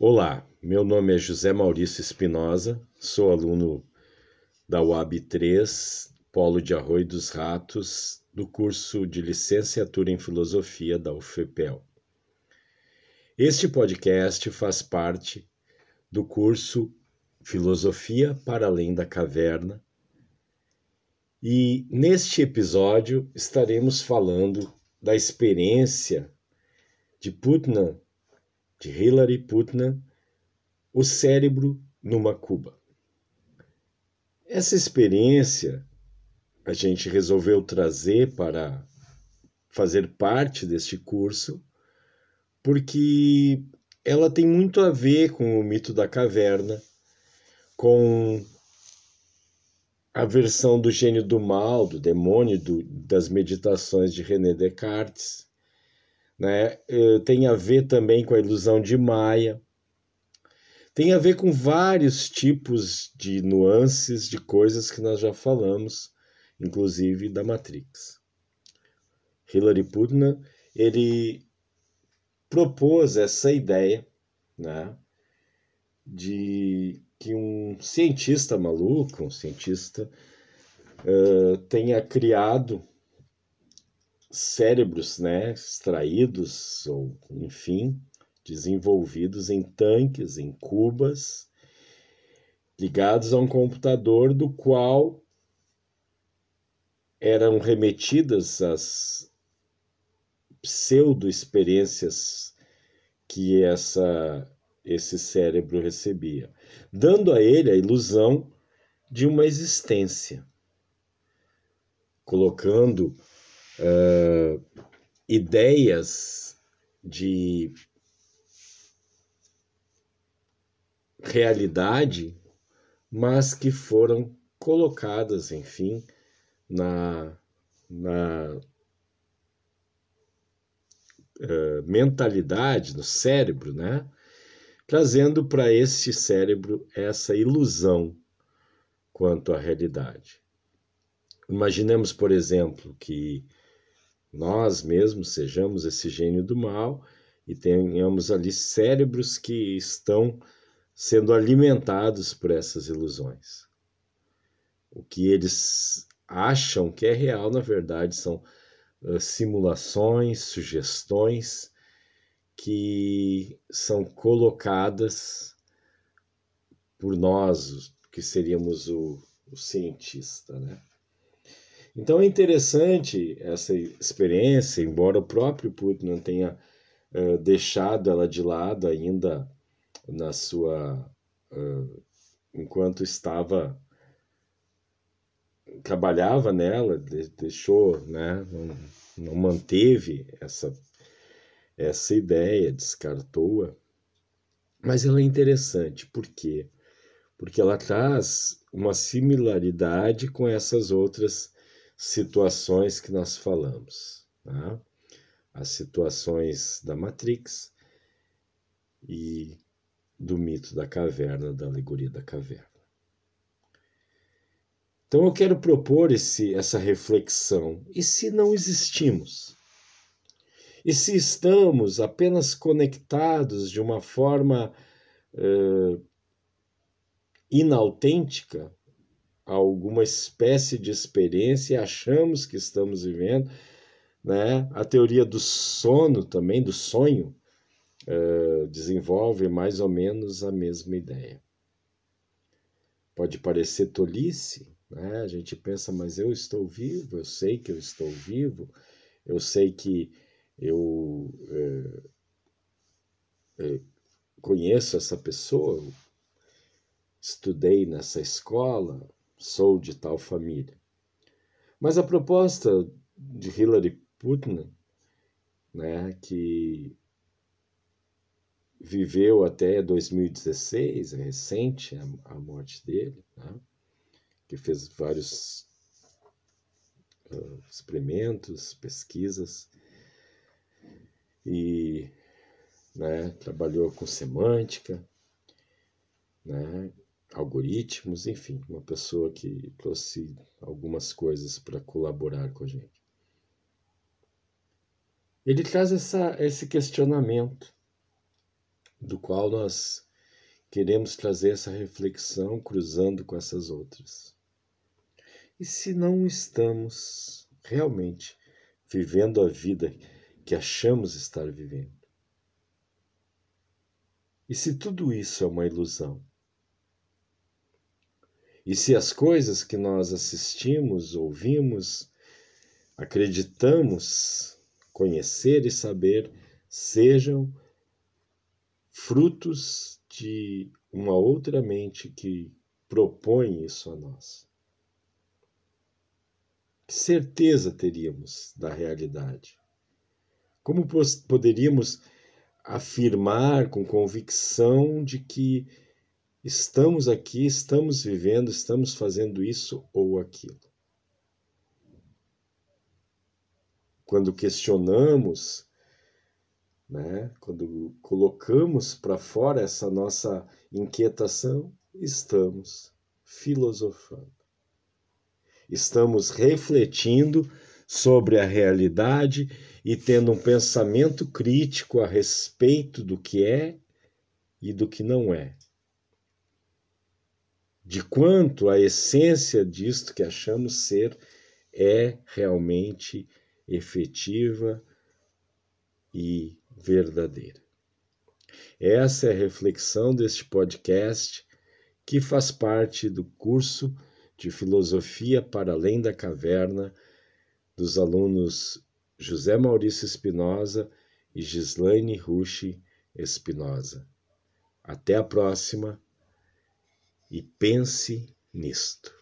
Olá, meu nome é José Maurício Espinosa, sou aluno da UAB 3, Polo de Arroio dos Ratos, do curso de Licenciatura em Filosofia da UFPEL. Este podcast faz parte do curso Filosofia para Além da Caverna e neste episódio estaremos falando da experiência de Putnam, de Hilary Putnam, o cérebro numa cuba. Essa experiência a gente resolveu trazer para fazer parte deste curso porque ela tem muito a ver com o mito da caverna, com a versão do gênio do mal, do demônio, do, das meditações de René Descartes, né? Eh, tem a ver também com a ilusão de Maia, tem a ver com vários tipos de nuances de coisas que nós já falamos, inclusive da Matrix. Hilary Putnam, ele propôs essa ideia, né, de que um cientista maluco, um cientista, uh, tenha criado cérebros, né, extraídos ou, enfim, desenvolvidos em tanques, em cubas, ligados a um computador do qual eram remetidas as pseudo-experiências que essa, esse cérebro recebia, dando a ele a ilusão de uma existência, colocando uh, ideias de realidade, mas que foram colocadas, enfim, na, na uh, mentalidade, no cérebro, né? Trazendo para esse cérebro essa ilusão quanto à realidade. Imaginemos, por exemplo, que nós mesmos sejamos esse gênio do mal e tenhamos ali cérebros que estão sendo alimentados por essas ilusões. O que eles acham que é real, na verdade, são simulações, sugestões que são colocadas por nós, que seríamos o, o cientista, né? Então é interessante essa experiência, embora o próprio Putin tenha uh, deixado ela de lado ainda na sua. Uh, enquanto estava. trabalhava nela, deixou, né? Não, não manteve essa, essa ideia, descartou-a. Mas ela é interessante, por quê? Porque ela traz uma similaridade com essas outras situações que nós falamos. Tá? As situações da Matrix e do mito da caverna, da alegoria da caverna. Então eu quero propor esse, essa reflexão. E se não existimos? E se estamos apenas conectados de uma forma uh, inautêntica alguma espécie de experiência e achamos que estamos vivendo. Né? A teoria do sono também, do sonho, uh, desenvolve mais ou menos a mesma ideia. Pode parecer tolice, né? a gente pensa, mas eu estou vivo, eu sei que eu estou vivo, eu sei que eu é, conheço essa pessoa, estudei nessa escola, sou de tal família. Mas a proposta de Hillary Putnam, né, que viveu até 2016, é recente a, a morte dele, né, que fez vários uh, experimentos, pesquisas e né, trabalhou com semântica, né, algoritmos, enfim, uma pessoa que trouxe algumas coisas para colaborar com a gente. Ele traz essa, esse questionamento do qual nós queremos trazer essa reflexão cruzando com essas outras. E se não estamos realmente vivendo a vida que achamos estar vivendo? E se tudo isso é uma ilusão? E se as coisas que nós assistimos, ouvimos, acreditamos conhecer e saber sejam frutos de uma outra mente que propõe isso a nós? Que certeza teríamos da realidade? Como poderíamos afirmar com convicção de que estamos aqui, estamos vivendo, estamos fazendo isso ou aquilo. Quando questionamos, né, quando colocamos para fora essa nossa inquietação, estamos filosofando. Estamos refletindo sobre a realidade e tendo um pensamento crítico a respeito do que é e do que não é de quanto a essência disto que achamos ser é realmente efetiva e verdadeira. Essa é a reflexão deste podcast que faz parte do curso de Filosofia para Além da Caverna dos alunos José Maurício Espinosa e Gislaine Rushi Espinosa. Até a próxima e pense nisto.